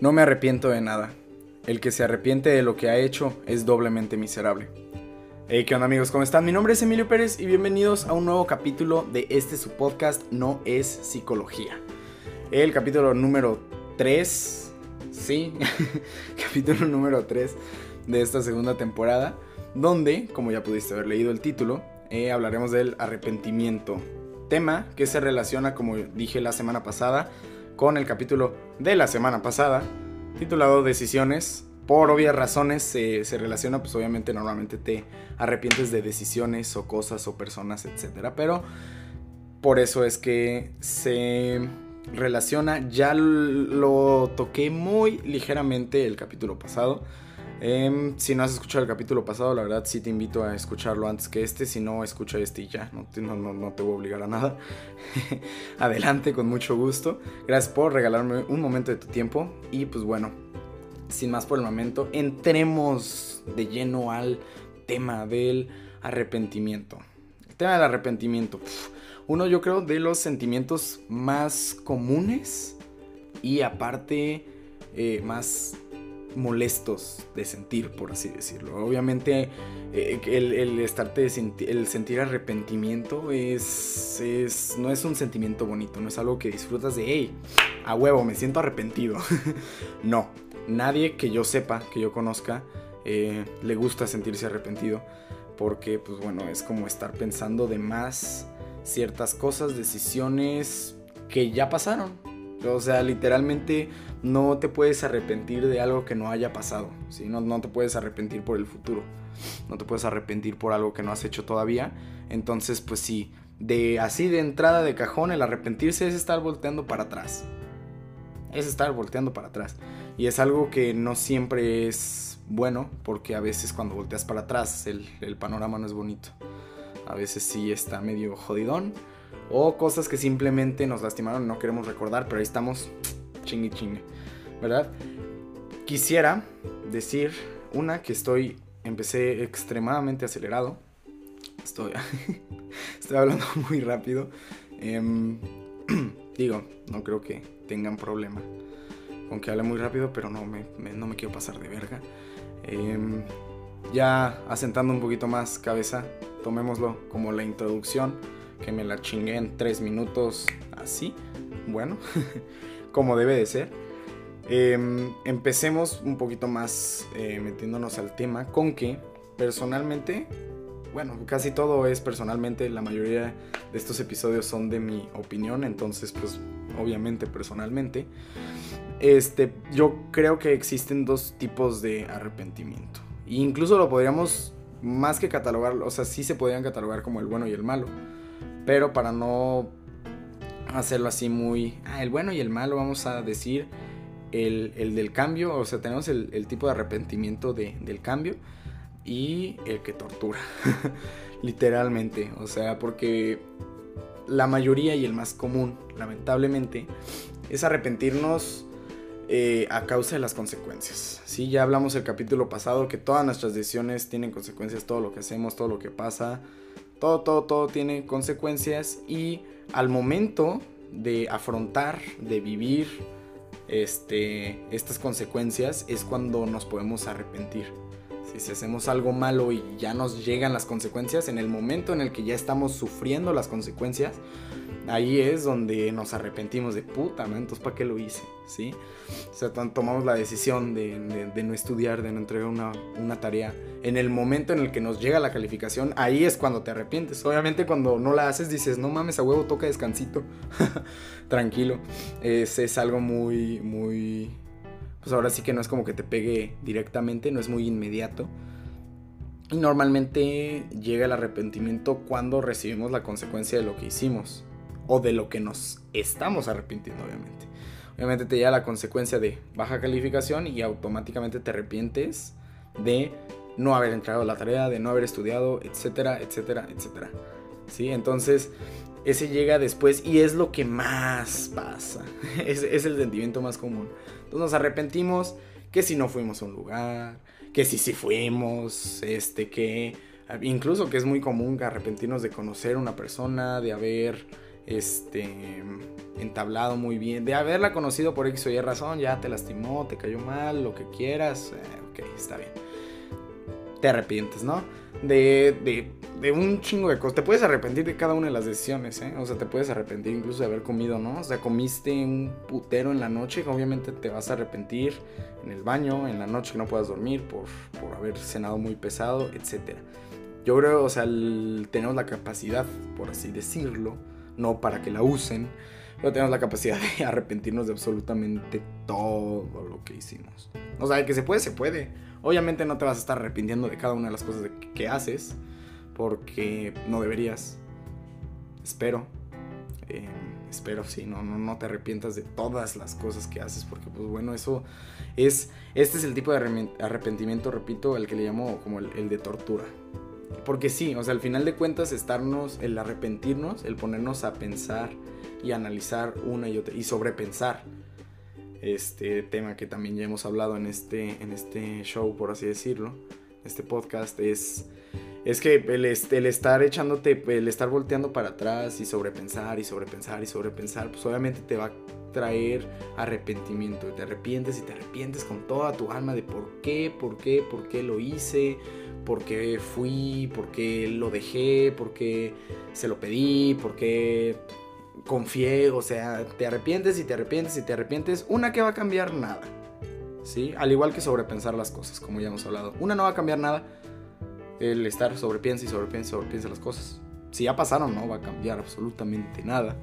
No me arrepiento de nada. El que se arrepiente de lo que ha hecho es doblemente miserable. Hey, ¿qué onda amigos? ¿Cómo están? Mi nombre es Emilio Pérez y bienvenidos a un nuevo capítulo de este su podcast No es Psicología. El capítulo número 3, sí, capítulo número 3 de esta segunda temporada, donde, como ya pudiste haber leído el título, eh, hablaremos del arrepentimiento. Tema que se relaciona, como dije la semana pasada, con el capítulo de la semana pasada, titulado Decisiones. Por obvias razones se, relaciona, pues obviamente normalmente te arrepientes de decisiones o cosas o personas, etc. Pero por eso es que se relaciona, ya lo toqué muy ligeramente el capítulo pasado. Em, si no has escuchado el capítulo pasado, la verdad sí te invito a escucharlo antes que este. Si no, escucha este y ya. No te, voy a obligar a nada. Adelante, con mucho gusto. Gracias por regalarme un momento de tu tiempo. Y pues bueno, sin más por el momento, entremos de lleno al tema del arrepentimiento. El tema del arrepentimiento. uno yo creo de los sentimientos más comunes y aparte eh, más molestos de sentir, por así decirlo. Obviamente eh, el, el, estarte el sentir arrepentimiento es, es, no es un sentimiento bonito, no es algo que disfrutas de, hey, a huevo, me siento arrepentido. no, nadie que yo sepa, que yo conozca, eh, le gusta sentirse arrepentido, porque pues bueno, es como estar pensando de más ciertas cosas, decisiones que ya pasaron. O sea, literalmente no te puedes arrepentir de algo que no haya pasado, ¿sí? no, no te puedes arrepentir por el futuro, no te puedes arrepentir por algo que no has hecho todavía. Entonces, pues sí, de así de entrada de cajón, el arrepentirse es estar volteando para atrás. Es estar volteando para atrás. Y es algo que no siempre es bueno, porque a veces cuando volteas para atrás el, el panorama no es bonito. A veces sí está medio jodidón. O cosas que simplemente nos lastimaron no queremos recordar, pero ahí estamos chingue chingue, ¿verdad? Quisiera decir una que estoy, empecé extremadamente acelerado. Estoy, estoy hablando muy rápido. Em, digo, no creo que tengan problema con que hable muy rápido, pero no me, no me quiero pasar de verga. Em, ya asentando un poquito más cabeza, tomémoslo como la introducción, que me la chingué en tres minutos así. Bueno, como debe de ser. Em, empecemos un poquito más eh, metiéndonos al tema con que personalmente, bueno, casi todo es personalmente, la mayoría de estos episodios son de mi opinión, entonces pues obviamente personalmente. Este, yo creo que existen dos tipos de arrepentimiento. E incluso lo podríamos más que catalogar, o sea, sí se podrían catalogar como el bueno y el malo. Pero para no hacerlo así muy, ah, el bueno y el malo, vamos a decir el, del cambio, o sea, tenemos el, tipo de arrepentimiento del cambio y el que tortura, literalmente, o sea, porque la mayoría y el más común, lamentablemente, es arrepentirnos eh, a causa de las consecuencias. Sí, ya hablamos el capítulo pasado que todas nuestras decisiones tienen consecuencias, todo lo que hacemos, todo lo que pasa, todo, todo, todo tiene consecuencias y al momento de afrontar, de vivir este, estas consecuencias, es cuando nos podemos arrepentir. Si hacemos algo malo y ya nos llegan las consecuencias, en el momento en el que ya estamos sufriendo las consecuencias, ahí es donde nos arrepentimos de puta, ¿no? Entonces, ¿para qué lo hice? ¿Sí? O sea, tomamos la decisión de, no estudiar, de no entregar una, una, tarea. En el momento en el que nos llega la calificación, ahí es cuando te arrepientes. Obviamente, cuando no la haces, dices, no mames, a huevo, toca descansito. Tranquilo. Es, es algo muy, muy. Pues ahora sí que no es como que te pegue directamente, no es muy inmediato. Y normalmente llega el arrepentimiento cuando recibimos la consecuencia de lo que hicimos o de lo que nos estamos arrepintiendo, obviamente. Obviamente te llega la consecuencia de baja calificación y automáticamente te arrepientes de no haber entregado la tarea, de no haber estudiado, etcétera, etcétera, etcétera. ¿Sí? Entonces, ese llega después y es lo que más pasa. es, el sentimiento más común. Entonces nos arrepentimos que si no fuimos a un lugar, que si sí fuimos, este, que incluso que es muy común arrepentirnos de conocer a una persona, de haber este, entablado muy bien, de haberla conocido por X o Y razón, ya te lastimó, te cayó mal, lo que quieras, eh, ok, está bien. Te arrepientes, ¿no? De, de, de, un chingo de cosas. Te puedes arrepentir de cada una de las decisiones, ¿eh? O sea, te puedes arrepentir incluso de haber comido, ¿no? O sea, comiste un putero en la noche, obviamente te vas a arrepentir en el baño, en la noche que no puedas dormir por, por haber cenado muy pesado, etc. Yo creo, o sea, tenemos la capacidad, por así decirlo, no para que la usen, pero tenemos la capacidad de arrepentirnos de absolutamente todo lo que hicimos. O sea, que se puede, se puede. Obviamente no te vas a estar arrepintiendo de cada una de las cosas que haces, porque no deberías. Espero. Eh, espero, sí, no, no, no te arrepientas de todas las cosas que haces, porque pues bueno, eso es, este es el tipo de arrepentimiento, repito, el que le llamo como el de tortura. Porque sí, o sea, al final de cuentas, estarnos, el arrepentirnos, el ponernos a pensar y analizar una y otra, y sobrepensar este tema que también ya hemos hablado en este, en este show, por así decirlo, este podcast, es, es que el, estar echándote, el estar volteando para atrás y sobrepensar y sobrepensar y sobrepensar, pues obviamente te va a traer arrepentimiento. Te arrepientes y te arrepientes con toda tu alma de por qué, por qué, por qué lo hice, por qué fui, por qué lo dejé, por qué se lo pedí, por qué confié, o sea, te arrepientes y te arrepientes y te arrepientes. Una que va a cambiar nada, ¿sí? Al igual que sobrepensar las cosas, como ya hemos hablado. Una no va a cambiar nada, el estar sobrepiensa y sobrepiensa y sobrepiensa las cosas. Si ya pasaron, no va a cambiar absolutamente nada.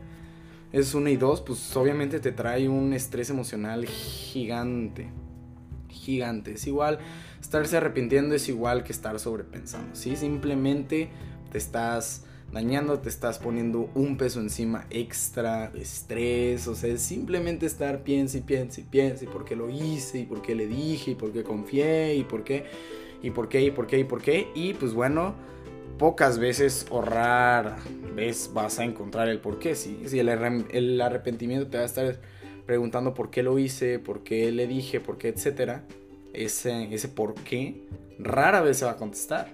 Es una y dos, pues obviamente te trae un estrés emocional gigante. Gigante. Es igual, estarse arrepintiendo es igual que estar sobrepensando, ¿sí? Simplemente te estás dañando, te estás poniendo un peso encima extra, estrés, o sea, es simplemente estar piensa y piensa y piensa y por qué lo hice y por qué le dije y por qué confié y por qué y por qué y por qué y por qué y pues bueno, pocas veces o rara vez vas a encontrar el por qué, si el, el arrepentimiento te va a estar preguntando por qué lo hice, por qué le dije, por qué, etcétera, ese, ese por qué rara vez se va a contestar.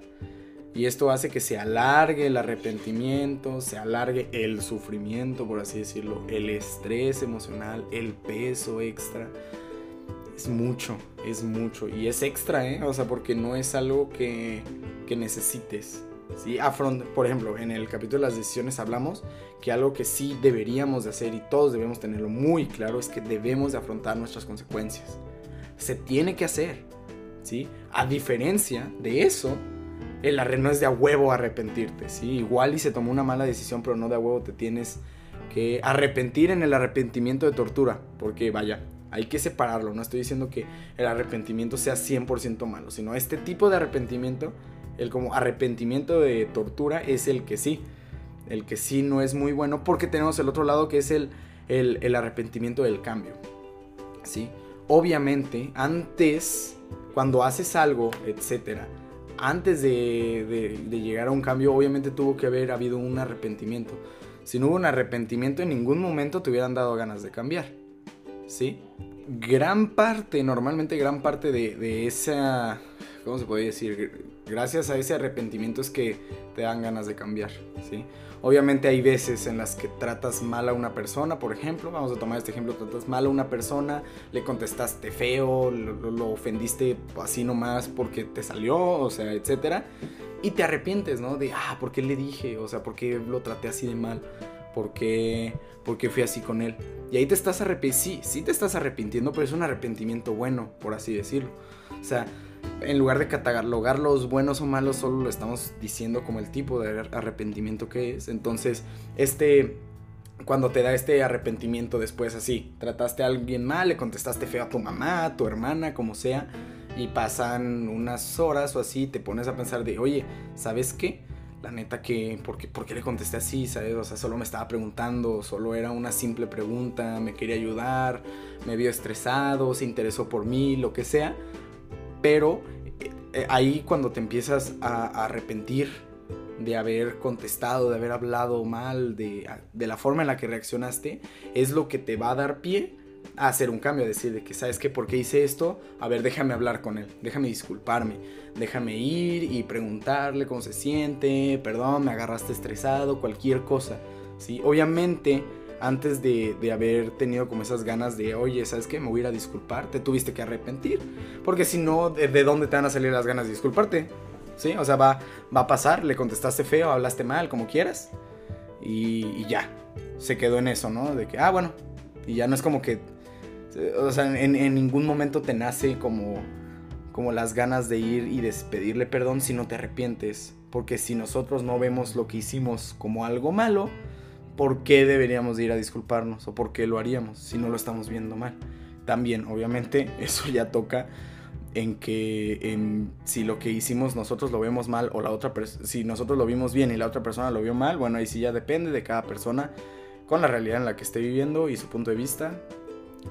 Y esto hace que se alargue el arrepentimiento, se alargue el sufrimiento, por así decirlo, el estrés emocional, el peso extra. Es mucho, es mucho. Y es extra, ¿eh? O sea, porque no es algo que, que necesites. ¿sí? por ejemplo, en el capítulo de las decisiones hablamos que algo que sí deberíamos de hacer y todos debemos tenerlo muy claro es que debemos de afrontar nuestras consecuencias. Se tiene que hacer, ¿sí? A diferencia de eso, el no es de a huevo arrepentirte, ¿sí? Igual y se tomó una mala decisión, pero no de a huevo te tienes que arrepentir en el arrepentimiento de tortura, porque vaya, hay que separarlo, no estoy diciendo que el arrepentimiento sea 100% malo, sino este tipo de arrepentimiento, el como arrepentimiento de tortura es el que sí, el que sí no es muy bueno, porque tenemos el otro lado que es el, el, arrepentimiento del cambio, ¿sí? Obviamente, antes, cuando haces algo, etcétera, antes de, llegar a un cambio, obviamente tuvo que haber habido un arrepentimiento. Si no hubo un arrepentimiento, en ningún momento te hubieran dado ganas de cambiar. ¿Sí? Gran parte, normalmente gran parte de, de esa... ¿Cómo se puede decir? Gracias a ese arrepentimiento es que te dan ganas de cambiar. ¿Sí? Obviamente hay veces en las que tratas mal a una persona, por ejemplo, vamos a tomar este ejemplo, tratas mal a una persona, le contestaste feo, lo, ofendiste así nomás porque te salió, o sea, etcétera, y te arrepientes, ¿no? De, ah, ¿por qué le dije? O sea, ¿por qué lo traté así de mal? ¿Por qué, ¿Por qué fui así con él? Y ahí te estás arrepintiendo, sí, sí te estás arrepintiendo, pero es un arrepentimiento bueno, por así decirlo. O sea, en lugar de catalogar los buenos o malos, solo lo estamos diciendo como el tipo de arrepentimiento que es. Entonces, este, cuando te da este arrepentimiento después así, trataste a alguien mal, le contestaste feo a tu mamá, a tu hermana, como sea, y pasan unas horas o así, te pones a pensar de, oye, ¿sabes qué? La neta que, ¿por qué, ¿por qué le contesté así? ¿Sabes? O sea, solo me estaba preguntando, solo era una simple pregunta, me quería ayudar, me vio estresado, se interesó por mí, lo que sea pero eh, eh, ahí cuando te empiezas a, arrepentir de haber contestado, de haber hablado mal, de, la forma en la que reaccionaste, es lo que te va a dar pie hacer un cambio, a decir de que, ¿sabes qué? ¿Por qué hice esto? A ver, déjame hablar con él, déjame disculparme, déjame ir y preguntarle cómo se siente, perdón, me agarraste estresado, cualquier cosa, ¿sí? Obviamente, antes de, haber tenido como esas ganas de, oye, ¿sabes qué? Me voy a disculpar, te tuviste que arrepentir. Porque si no, ¿de, dónde te van a salir las ganas de disculparte? ¿Sí? O sea, va, va a pasar, le contestaste feo, hablaste mal, como quieras. Y, ya, se quedó en eso, ¿no? De que, ah, bueno. Y ya no es como que, o sea, en, ningún momento te nace como como las ganas de ir y despedirle perdón si no te arrepientes. Porque si nosotros no vemos lo que hicimos como algo malo, ¿por qué deberíamos ir a disculparnos? ¿O por qué lo haríamos si no lo estamos viendo mal? También, obviamente, eso ya toca en que si lo que hicimos nosotros lo vemos mal o la otra si nosotros lo vimos bien y la otra persona lo vio mal, bueno, ahí sí ya depende de cada persona con la realidad en la que esté viviendo y su punto de vista.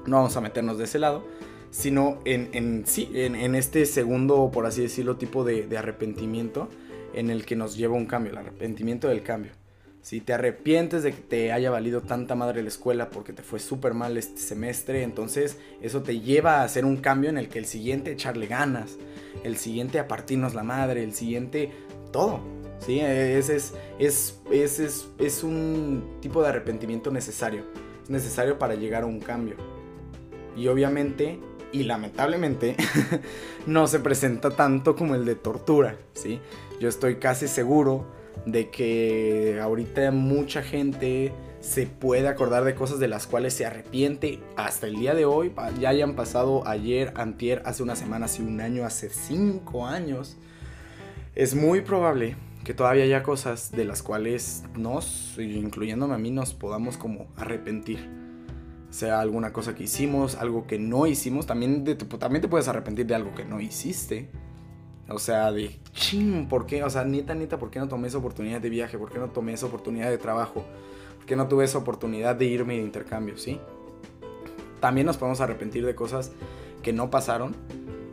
No vamos a meternos de ese lado sino en, en sí, en, este segundo, por así decirlo, tipo de, arrepentimiento en el que nos lleva un cambio, el arrepentimiento del cambio. Si te arrepientes de que te haya valido tanta madre la escuela porque te fue súper mal este semestre, entonces eso te lleva a hacer un cambio en el que el siguiente echarle ganas, el siguiente a la madre, el siguiente todo. ¿sí? Ese es, es, es, es un tipo de arrepentimiento necesario. Es necesario para llegar a un cambio. Y obviamente y lamentablemente no se presenta tanto como el de tortura, ¿sí? Yo estoy casi seguro de que ahorita mucha gente se puede acordar de cosas de las cuales se arrepiente hasta el día de hoy, ya hayan pasado ayer, antier, hace una semana, hace un año, hace cinco años. Es muy probable que todavía haya cosas de las cuales nos, incluyéndome a mí, nos podamos como arrepentir sea alguna cosa que hicimos, algo que no hicimos, también, también te puedes arrepentir de algo que no hiciste. O sea, de ching, ¿por qué? O sea, neta, neta, ¿por qué no tomé esa oportunidad de viaje? ¿Por qué no tomé esa oportunidad de trabajo? ¿Por qué no tuve esa oportunidad de irme de intercambio? ¿Sí? También nos podemos arrepentir de cosas que no pasaron.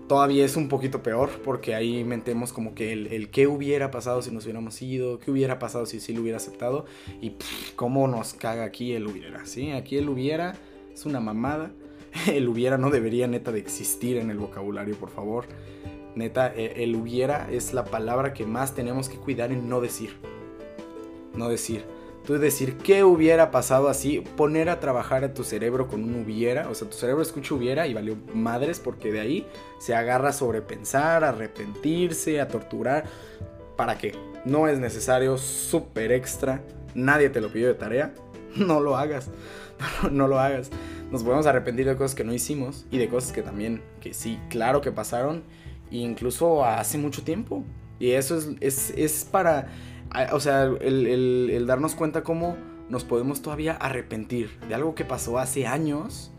Todavía es un poquito peor porque ahí mentemos como que el, el qué hubiera pasado si nos hubiéramos ido, qué hubiera pasado si sí lo hubiera aceptado y cómo nos caga aquí el hubiera, ¿sí? Aquí el hubiera es una mamada. El hubiera no debería neta de existir en el vocabulario, por favor. Neta, e, el hubiera es la palabra que más tenemos que cuidar en no decir. No decir. Tú decir qué hubiera pasado así, poner a trabajar a tu cerebro con un hubiera, o sea, tu cerebro escucha hubiera y valió madres porque de ahí se agarra a sobrepensar, a arrepentirse, a torturar. ¿Para qué? No es necesario, súper extra, nadie te lo pidió de tarea, no lo hagas. no, lo hagas. Nos podemos arrepentir de cosas que no hicimos y de cosas que también, que sí, claro que pasaron, incluso hace mucho tiempo. Y eso es, es, para, o sea, el, el darnos cuenta cómo nos podemos todavía arrepentir de algo que pasó hace años,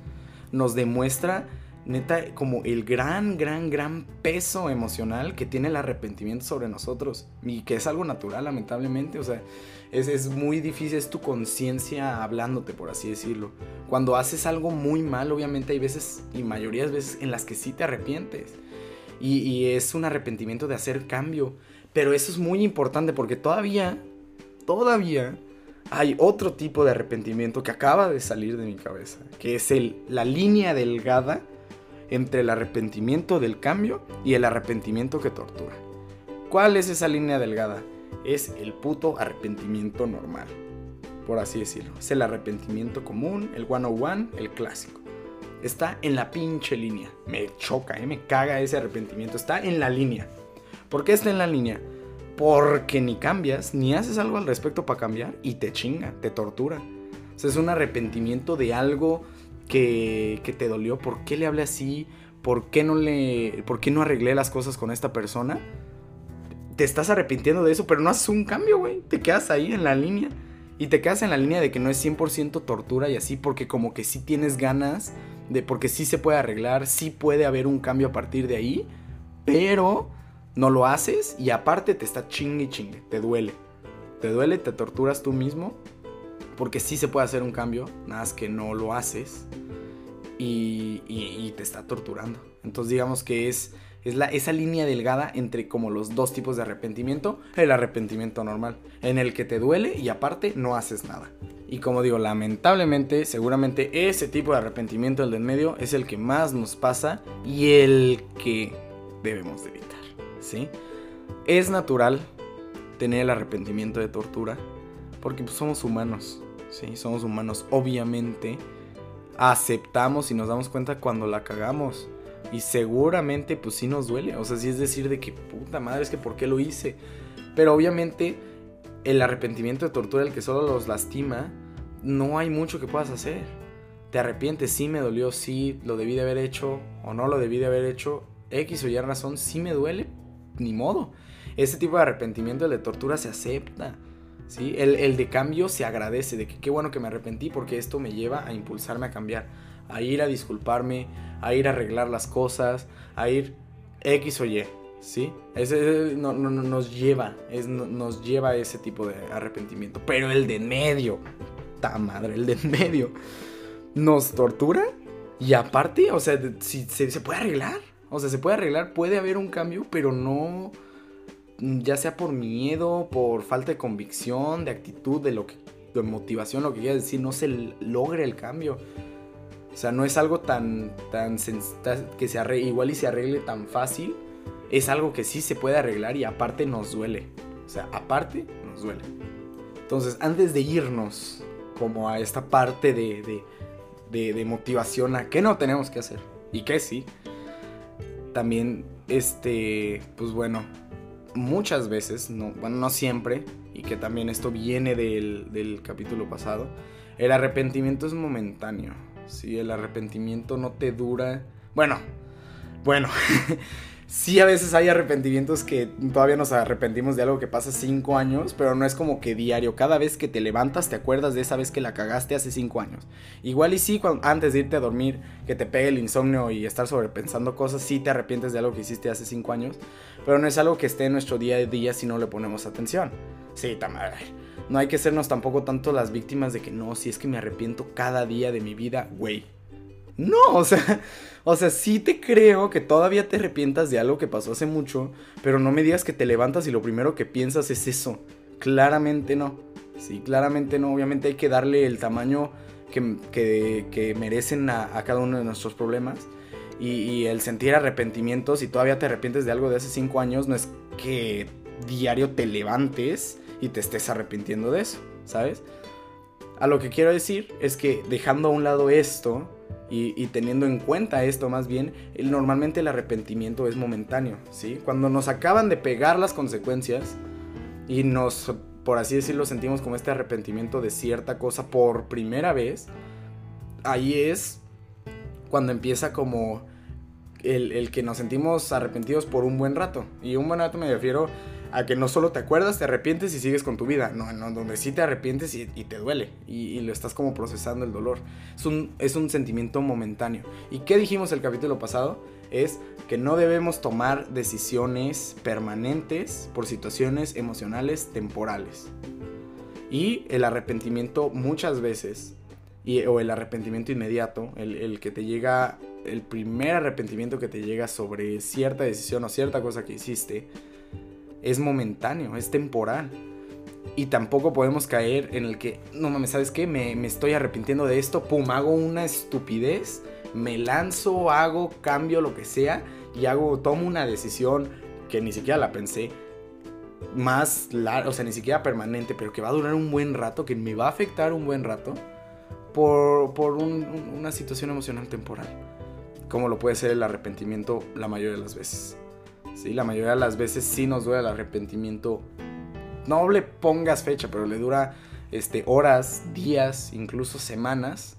nos demuestra neta, como el gran, gran, gran peso emocional que tiene el arrepentimiento sobre nosotros. Y que es algo natural, lamentablemente. O sea, es, es muy difícil, es tu conciencia hablándote, por así decirlo. Cuando haces algo muy mal, obviamente hay veces, y mayoría de veces, en las que sí te arrepientes. Y, y es un arrepentimiento de hacer cambio. Pero eso es muy importante porque todavía, todavía hay otro tipo de arrepentimiento que acaba de salir de mi cabeza, que es el, la línea delgada entre el arrepentimiento del cambio y el arrepentimiento que tortura. ¿Cuál es esa línea delgada? Es el puto arrepentimiento normal, por así decirlo. Es el arrepentimiento común, el 101, el clásico. Está en la pinche línea. Me choca, ¿eh? me caga ese arrepentimiento. Está en la línea. ¿Por qué está en la línea? Porque ni cambias, ni haces algo al respecto para cambiar y te chinga, te tortura. O sea, es un arrepentimiento de algo que, te dolió, por qué le hablé así, por qué no le, por qué no arreglé las cosas con esta persona. Te estás arrepintiendo de eso, pero no haces un cambio, güey. Te quedas ahí en la línea. Y te quedas en la línea de que no es 100% tortura y así, porque como que sí tienes ganas de, porque sí se puede arreglar, sí puede haber un cambio a partir de ahí, pero no lo haces y aparte te está chingue y chingue, te duele. Te duele, te torturas tú mismo porque sí se puede hacer un cambio, nada más que no lo haces y, te está torturando. Entonces digamos que es, es la, esa línea delgada entre como los dos tipos de arrepentimiento. El arrepentimiento normal, en el que te duele y aparte no haces nada. Y como digo, lamentablemente, seguramente ese tipo de arrepentimiento, el del medio, es el que más nos pasa y el que debemos de evitar. ¿sí? Es natural tener el arrepentimiento de tortura Porque pues, somos humanos, ¿sí? Somos humanos. Obviamente aceptamos y nos damos cuenta cuando la cagamos. Y seguramente pues sí nos duele. O sea, sí es decir de que puta madre, es que ¿por qué lo hice? Pero obviamente el arrepentimiento de tortura, el que solo los lastima, no hay mucho que puedas hacer. Te arrepientes, sí me dolió, sí lo debí de haber hecho o no lo debí de haber hecho. X o Y razón, sí me duele, ni modo. Ese tipo de arrepentimiento, el de tortura, se acepta. ¿sí? El, el de cambio se agradece, de que qué bueno que me arrepentí porque esto me lleva a impulsarme a cambiar, a ir a disculparme, a ir a arreglar las cosas, a ir X o Y. ¿Sí? Ese no, no, nos lleva, es, nos lleva a ese tipo de arrepentimiento. Pero el de en medio, ta madre, el de en medio, nos tortura. Y aparte, o sea, si, se, puede arreglar. O sea, se puede arreglar, puede haber un cambio, pero no, ya sea por miedo, por falta de convicción, de actitud, de lo que, de motivación, lo que quiera decir, no se logre el cambio. O sea, no es algo tan, tan que se arregle, igual y se arregle tan fácil. Es algo que sí se puede arreglar y aparte nos duele. O sea, aparte nos duele. Entonces, antes de irnos como a esta parte de, de, de, motivación a qué no tenemos que hacer y qué sí, también, este, pues bueno, muchas veces, no, bueno, no siempre, y que también esto viene del, del capítulo pasado, el arrepentimiento es momentáneo. Si el arrepentimiento no te dura. Bueno, bueno. sí, a veces hay arrepentimientos que todavía nos arrepentimos de algo que pasa cinco años, pero no es como que diario. Cada vez que te levantas te acuerdas de esa vez que la cagaste hace cinco años. Igual y sí, antes de irte a dormir, que te pegue el insomnio y estar sobrepensando cosas, sí te arrepientes de algo que hiciste hace cinco años, pero no es algo que esté en nuestro día a día si no le ponemos atención. Sí, también no hay que sernos tampoco tanto las víctimas de que no, si es que me arrepiento cada día de mi vida, güey. No, o sea, o sea, sí te creo que todavía te arrepientas de algo que pasó hace mucho, pero no me digas que te levantas y lo primero que piensas es eso. Claramente no. Sí, claramente no. Obviamente hay que darle el tamaño que, merecen a, cada uno de nuestros problemas. Y, el sentir arrepentimiento, si todavía te arrepientes de algo de hace cinco años, no es que diario te levantes y te estés arrepintiendo de eso, ¿sabes? A lo que quiero decir es que dejando a un lado esto y, teniendo en cuenta esto más bien, normalmente el arrepentimiento es momentáneo, ¿sí? Cuando nos acaban de pegar las consecuencias y nos, por así decirlo, sentimos como este arrepentimiento de cierta cosa por primera vez, ahí es cuando empieza como el, el, que nos sentimos arrepentidos por un buen rato. Y un buen rato me refiero a que no solo te acuerdas, te arrepientes y sigues con tu vida. No, no donde sí te arrepientes y, te duele. Y, lo estás como procesando el dolor. Es un, es un sentimiento momentáneo. ¿Y qué dijimos el capítulo pasado? Es que no debemos tomar decisiones permanentes por situaciones emocionales temporales. Y el arrepentimiento muchas veces, y, o el arrepentimiento inmediato, el, el que te llega, el primer arrepentimiento que te llega sobre cierta decisión o cierta cosa que hiciste, es momentáneo, es temporal. Y tampoco podemos caer en el que, no mames, ¿sabes qué? Me, estoy arrepintiendo de esto, pum, hago una estupidez, me lanzo, hago, cambio, lo que sea, y hago, tomo una decisión que ni siquiera la pensé, más larga, o sea, ni siquiera permanente, pero que va a durar un buen rato, que me va a afectar un buen rato, por, por una situación emocional temporal, como lo puede ser el arrepentimiento la mayoría de las veces. ¿Sí? La mayoría de las veces sí nos duele el arrepentimiento. No le pongas fecha, pero le dura este, horas, días, incluso semanas.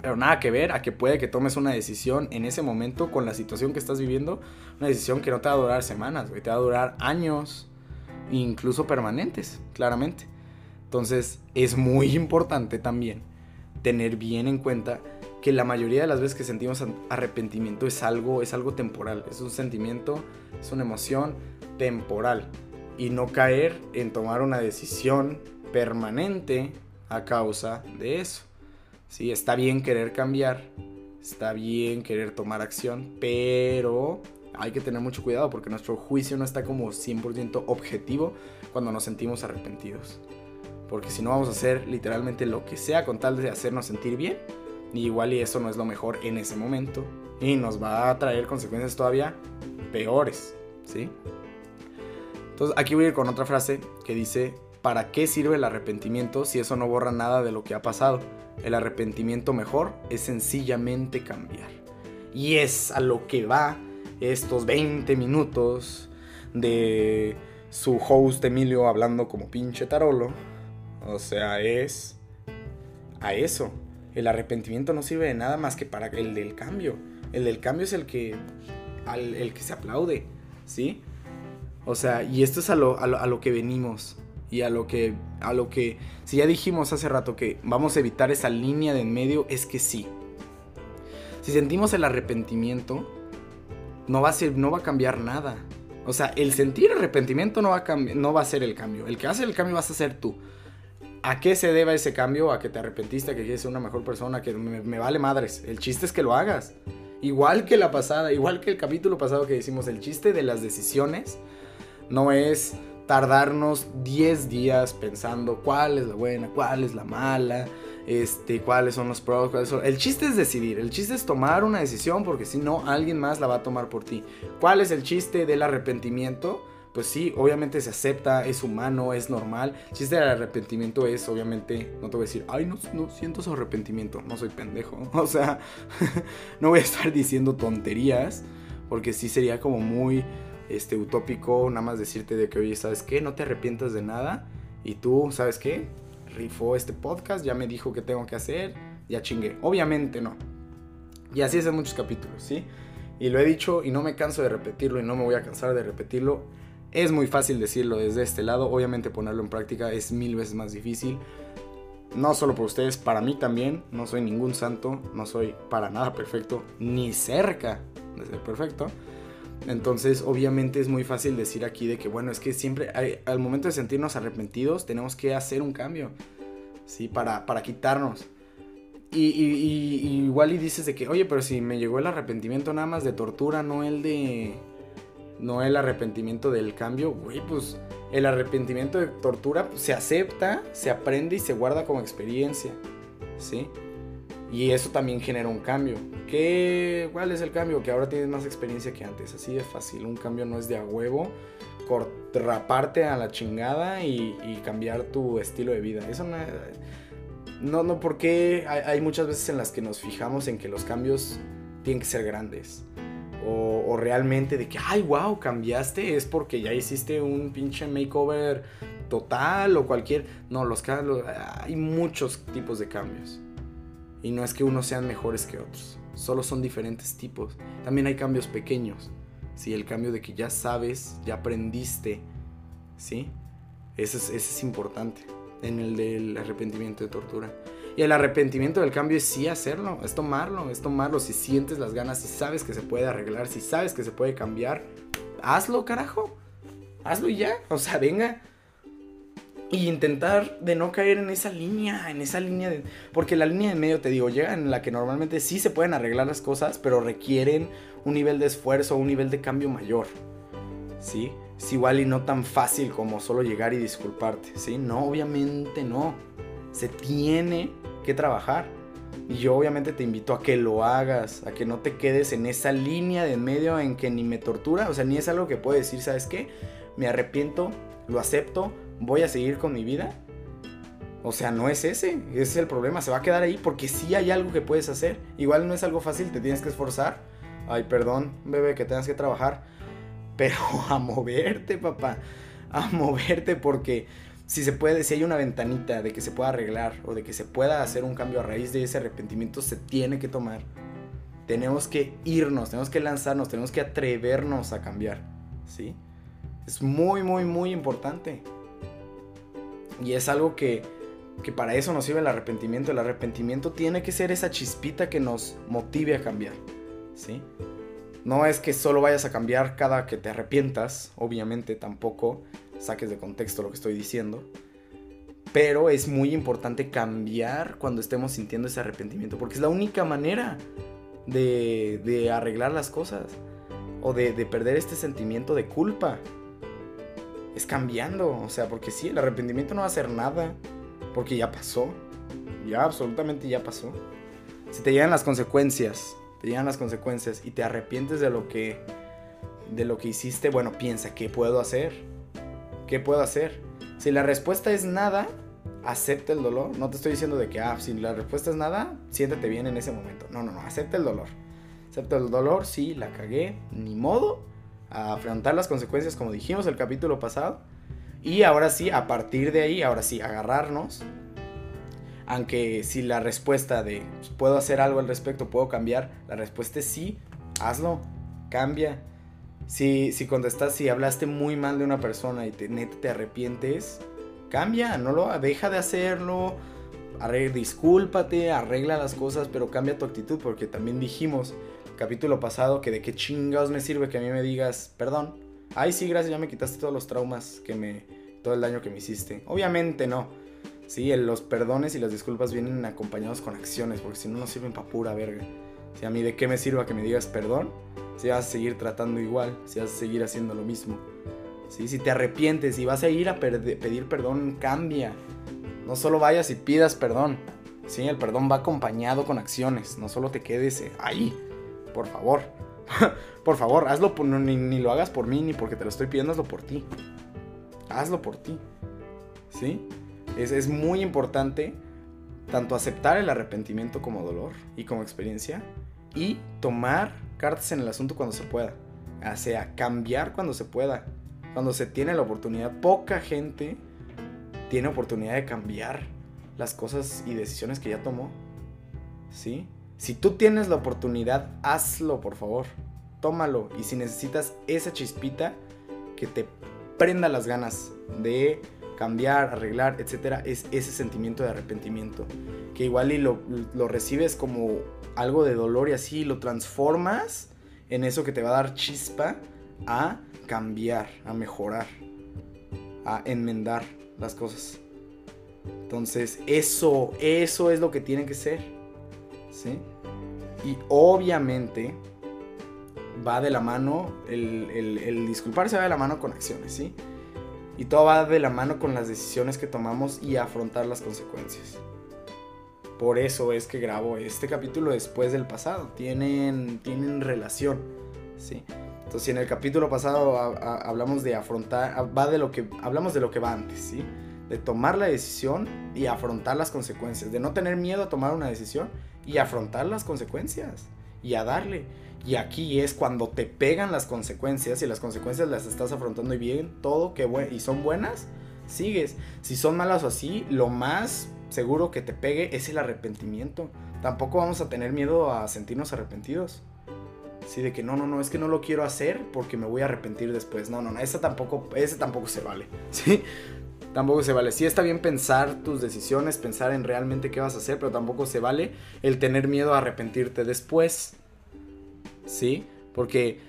Pero nada que ver a que puede que tomes una decisión en ese momento con la situación que estás viviendo. Una decisión que no te va a durar semanas, te va a durar años, incluso permanentes, claramente. Entonces es muy importante también tener bien en cuenta que la mayoría de las veces que sentimos arrepentimiento es algo, es algo temporal, es un sentimiento, es una emoción temporal y no caer en tomar una decisión permanente a causa de eso. Sí, está bien querer cambiar, está bien querer tomar acción, pero hay que tener mucho cuidado porque nuestro juicio no está como 100% objetivo cuando nos sentimos arrepentidos. Porque si no vamos a hacer literalmente lo que sea con tal de hacernos sentir bien, igual y eso no es lo mejor en ese momento. Y nos va a traer consecuencias todavía peores. ¿Sí? Entonces aquí voy a ir con otra frase que dice, ¿para qué sirve el arrepentimiento si eso no borra nada de lo que ha pasado? El arrepentimiento mejor es sencillamente cambiar. Y es a lo que va estos 20 minutos de su host Emilio hablando como pinche tarolo. O sea, es a eso. El arrepentimiento no sirve de nada más que para el del cambio. El del cambio es el que, el que se aplaude, ¿sí? O sea, y esto es a lo, a lo, que venimos. Y a lo que, a lo que, si ya dijimos hace rato que vamos a evitar esa línea de en medio, es que sí. Si sentimos el arrepentimiento, no va a, ser, no va a cambiar nada. O sea, el sentir arrepentimiento no va, a no va a ser el cambio. El que hace el cambio vas a ser tú. ¿A qué se deba ese cambio? A que te arrepentiste, a que quieres ser una mejor persona, que me, vale madres. El chiste es que lo hagas. Igual que la pasada, igual que el capítulo pasado que decimos, el chiste de las decisiones no es tardarnos 10 días pensando cuál es la buena, cuál es la mala, este, cuáles son los pros, cuáles son... El chiste es decidir, el chiste es tomar una decisión porque si no, alguien más la va a tomar por ti. ¿Cuál es el chiste del arrepentimiento? Pues sí, obviamente se acepta, es humano, es normal. El chiste del arrepentimiento es, obviamente, no te voy a decir, ay, no, siento su arrepentimiento, no soy pendejo. O sea, no voy a estar diciendo tonterías, porque sí sería como muy este, utópico nada más decirte de que, oye, ¿sabes qué? No te arrepientas de nada. Y tú, ¿sabes qué? Rifó este podcast, ya me dijo qué tengo que hacer, ya chingué. Obviamente no. Y así es en muchos capítulos, ¿sí? Y lo he dicho y no me canso de repetirlo y no me voy a cansar de repetirlo es muy fácil decirlo desde este lado, obviamente ponerlo en práctica es mil veces más difícil. No solo por ustedes, para mí también. No soy ningún santo, no soy para nada perfecto, ni cerca de ser perfecto. Entonces, obviamente es muy fácil decir aquí de que, bueno, es que siempre al momento de sentirnos arrepentidos tenemos que hacer un cambio, ¿sí? Para, para quitarnos. Y, igual y dices de que, oye, pero si me llegó el arrepentimiento nada más de tortura, no el de no el arrepentimiento del cambio, güey, pues el arrepentimiento de tortura pues, se acepta, se aprende y se guarda como experiencia, ¿sí? Y eso también genera un cambio. ¿Qué, ¿Cuál es el cambio? Que ahora tienes más experiencia que antes. Así de fácil. Un cambio no es de a huevo. Raparte a la chingada y, cambiar tu estilo de vida. Eso no, no, no porque hay muchas veces en las que nos fijamos en que los cambios tienen que ser grandes. O, realmente de que, ay, wow, cambiaste, es porque ya hiciste un pinche makeover total o cualquier... No, los hay muchos tipos de cambios. Y no es que unos sean mejores que otros, solo son diferentes tipos. También hay cambios pequeños, ¿sí? El cambio de que ya sabes, ya aprendiste, ¿sí? Ese es, ese es importante en el del arrepentimiento de tortura. Y el arrepentimiento del cambio es sí hacerlo, es tomarlo, es tomarlo. Si sientes las ganas, si sabes que se puede arreglar, si sabes que se puede cambiar, hazlo, carajo. Hazlo ya. O sea, venga. Y intentar de no caer en esa línea, en esa línea de... Porque la línea de medio, te digo, llega en la que normalmente sí se pueden arreglar las cosas, pero requieren un nivel de esfuerzo, un nivel de cambio mayor. ¿Sí? Es igual y no tan fácil como solo llegar y disculparte, ¿sí? No, obviamente no. Se tiene trabajar. Y yo obviamente te invito a que lo hagas, a que no te quedes en esa línea de medio en que ni me tortura, o sea, ni es algo que puedo decir, ¿sabes qué? Me arrepiento, lo acepto, voy a seguir con mi vida. O sea, no es ese, ese es el problema, se va a quedar ahí porque sí hay algo que puedes hacer. Igual no es algo fácil, te tienes que esforzar. Ay, perdón, bebé, que tengas que trabajar. Pero a moverte, papá. A moverte porque si se puede, si hay una ventanita de que se pueda arreglar o de que se pueda hacer un cambio a raíz de ese arrepentimiento, se tiene que tomar. Tenemos que irnos, tenemos que lanzarnos, tenemos que atrevernos a cambiar, ¿sí? Es muy, muy, muy importante. Y es algo que, que para eso nos sirve el arrepentimiento. El arrepentimiento tiene que ser esa chispita que nos motive a cambiar, ¿sí? No es que solo vayas a cambiar cada que te arrepientas, obviamente tampoco saques de contexto lo que estoy diciendo. Pero es muy importante cambiar cuando estemos sintiendo ese arrepentimiento, porque es la única manera de, arreglar las cosas o de, de, perder este sentimiento de culpa. Es cambiando, o sea, porque sí, el arrepentimiento no va a hacer nada, porque ya pasó, ya absolutamente ya pasó. Si te llegan las consecuencias, te llegan las consecuencias y te arrepientes de lo que de lo que hiciste, bueno, piensa, ¿qué puedo hacer? ¿Qué puedo hacer? Si la respuesta es nada, acepta el dolor. No te estoy diciendo de que, ah, si la respuesta es nada, siéntete bien en ese momento. No, no, no, acepta el dolor. Acepta el dolor, sí, la cagué, ni modo. A afrontar las consecuencias como dijimos el capítulo pasado. Y ahora sí, a partir de ahí, ahora sí, agarrarnos. Aunque si la respuesta de pues, puedo hacer algo al respecto, puedo cambiar, la respuesta es sí, hazlo, cambia. Si, si contestas, si hablaste muy mal de una persona y te, neta te arrepientes, cambia, no lo, deja de hacerlo, arregla, discúlpate, arregla las cosas, pero cambia tu actitud porque también dijimos capítulo pasado que de qué chingados me sirve que a mí me digas perdón. Ay, sí, gracias, ya me quitaste todos los traumas que me todo el daño que me hiciste. Obviamente no. Sí, los perdones y las disculpas vienen acompañados con acciones, porque si no no sirven para pura verga. Si a mí de qué me sirva que me digas perdón, si vas a seguir tratando igual, si vas a seguir haciendo lo mismo. ¿Sí? Si te arrepientes y vas a ir a pedir perdón, cambia. No solo vayas y pidas perdón. ¿sí? El perdón va acompañado con acciones. No solo te quedes ahí. Por favor. por favor, hazlo. ni, ni, lo hagas por mí ni porque te lo estoy pidiendo, hazlo por ti. Hazlo por ti. ¿Sí? Es, es muy importante tanto aceptar el arrepentimiento como dolor y como experiencia y tomar cartas en el asunto cuando se pueda. O sea, cambiar cuando se pueda. Cuando se tiene la oportunidad, poca gente tiene oportunidad de cambiar las cosas y decisiones que ya tomó. ¿Sí? Si tú tienes la oportunidad, hazlo, por favor. Tómalo. Y si necesitas esa chispita que te prenda las ganas de cambiar, arreglar, etcétera, es ese sentimiento de arrepentimiento. Que igual y lo, lo recibes como algo de dolor y así lo transformas en eso que te va a dar chispa a cambiar, a mejorar, a enmendar las cosas. Entonces, eso, eso es lo que tiene que ser. ¿Sí? Y obviamente va de la mano, el, el disculparse va de la mano con acciones, ¿sí? Y todo va de la mano con las decisiones que tomamos y afrontar las consecuencias. Por eso es que grabo este capítulo después del pasado. Tienen, tienen relación. ¿sí? Entonces, si en el capítulo pasado hablamos de afrontar, va de lo que, hablamos de lo que va antes, ¿sí? De tomar la decisión y afrontar las consecuencias. De no tener miedo a tomar una decisión y afrontar las consecuencias. Y a darle. Y aquí es cuando te pegan las consecuencias y las consecuencias las estás afrontando y bien, todo que y son buenas, sigues. Si son malas o así, lo más seguro que te pegue es el arrepentimiento. Tampoco vamos a tener miedo a sentirnos arrepentidos. Sí, de que no, no, no, es que no lo quiero hacer porque me voy a arrepentir después. No, no, no, ese tampoco, ese tampoco se vale. Sí, tampoco se vale. Sí está bien pensar tus decisiones, pensar en realmente qué vas a hacer, pero tampoco se vale el tener miedo a arrepentirte después. Sí, porque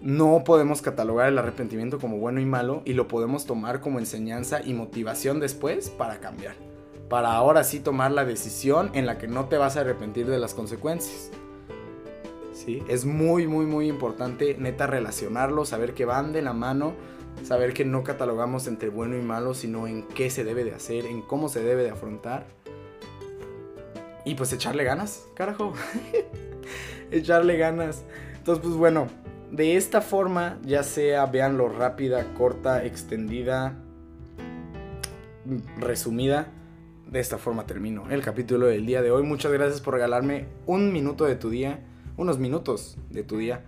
no podemos catalogar el arrepentimiento como bueno y malo y lo podemos tomar como enseñanza y motivación después para cambiar para ahora sí tomar la decisión en la que no te vas a arrepentir de las consecuencias. ¿Sí? Es muy, muy, muy importante, neta, relacionarlo, saber que van de la mano, saber que no catalogamos entre bueno y malo, sino en qué se debe de hacer, en cómo se debe de afrontar. Y pues echarle ganas, carajo. echarle ganas. Entonces, pues bueno, de esta forma, ya sea, veanlo rápida, corta, extendida, resumida, de esta forma termino el capítulo del día de hoy. Muchas gracias por regalarme un minuto de tu día, unos minutos de tu día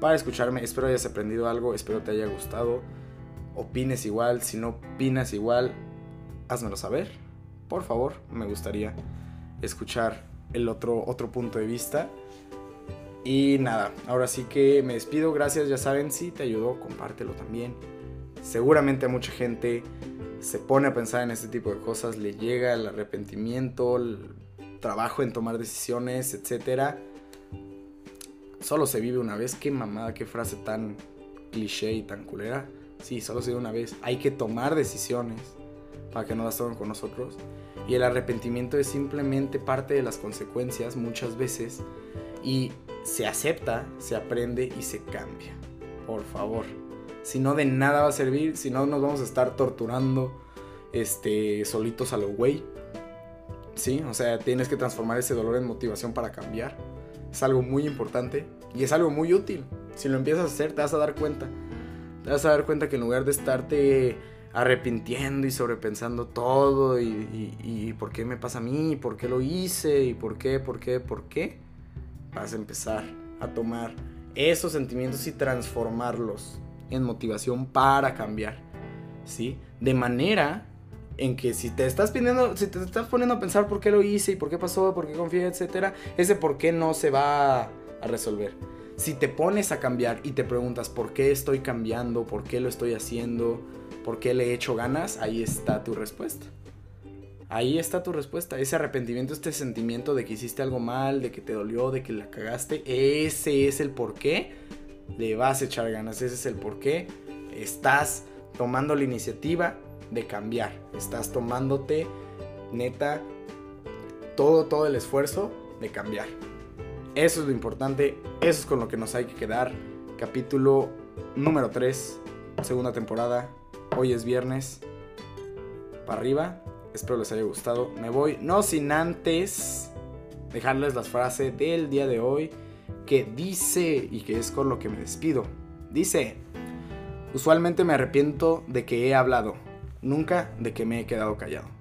para escucharme. Espero hayas aprendido algo, espero te haya gustado. Opines igual, si no opinas igual, házmelo saber. Por favor, me gustaría escuchar el otro, otro punto de vista. Y nada, ahora sí que me despido. Gracias, ya saben, si te ayudó, compártelo también. Seguramente a mucha gente se pone a pensar en este tipo de cosas, le llega el arrepentimiento, el trabajo en tomar decisiones, etc. Solo se vive una vez. Qué mamada, qué frase tan cliché y tan culera. Sí, solo se vive una vez. Hay que tomar decisiones para que no las tomen con nosotros. Y el arrepentimiento es simplemente parte de las consecuencias muchas veces. Y se acepta, se aprende y se cambia. Por favor si no de nada va a servir, si no nos vamos a estar torturando este, solitos a lo güey. Sí, o sea, tienes que transformar ese dolor en motivación para cambiar. Es algo muy importante y es algo muy útil. Si lo empiezas a hacer, te vas a dar cuenta. Te vas a dar cuenta que en lugar de estarte arrepintiendo y sobrepensando todo y, y, por qué me pasa a mí, por qué lo hice y por qué, por qué, por qué, vas a empezar a tomar esos sentimientos y transformarlos en motivación para cambiar, ¿sí? De manera en que si te estás pidiendo, si te estás poniendo a pensar por qué lo hice y por qué pasó, por qué confié, etcétera, ese por qué no se va a resolver. Si te pones a cambiar y te preguntas por qué estoy cambiando, por qué lo estoy haciendo, por qué le he hecho ganas, ahí está tu respuesta. Ahí está tu respuesta. Ese arrepentimiento, este sentimiento de que hiciste algo mal, de que te dolió, de que la cagaste, ese es el por qué le vas a echar ganas. Ese es el por qué estás tomando la iniciativa de cambiar. Estás tomándote, neta, todo, todo el esfuerzo de cambiar. Eso es lo importante. Eso es con lo que nos hay que quedar. Capítulo número 3, segunda temporada. Hoy es viernes. Para arriba. Espero les haya gustado. Me voy, no sin antes dejarles la frase del día de hoy que dice, y que es con lo que me despido. Dice, usualmente me arrepiento de que he hablado, nunca de que me he quedado callado.